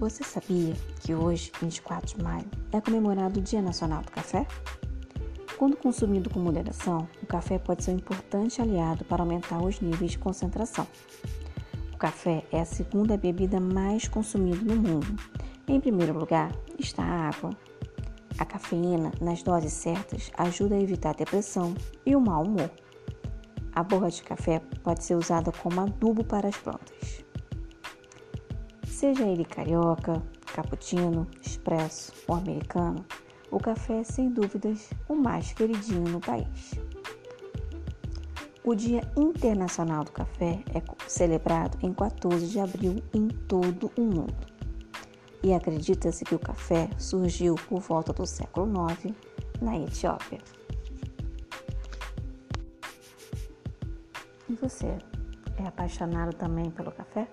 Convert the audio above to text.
Você sabia que hoje, 24 de maio, é comemorado o Dia Nacional do Café? Quando consumido com moderação, o café pode ser um importante aliado para aumentar os níveis de concentração. O café é a segunda bebida mais consumida no mundo. Em primeiro lugar está a água. A cafeína, nas doses certas, ajuda a evitar a depressão e o mau humor. A borra de café pode ser usada como adubo para as plantas. Seja ele carioca, cappuccino, expresso ou americano, o café é sem dúvidas o mais queridinho no país. O Dia Internacional do Café é celebrado em 14 de abril em todo o mundo. E acredita-se que o café surgiu por volta do século IX na Etiópia. E você é apaixonado também pelo café?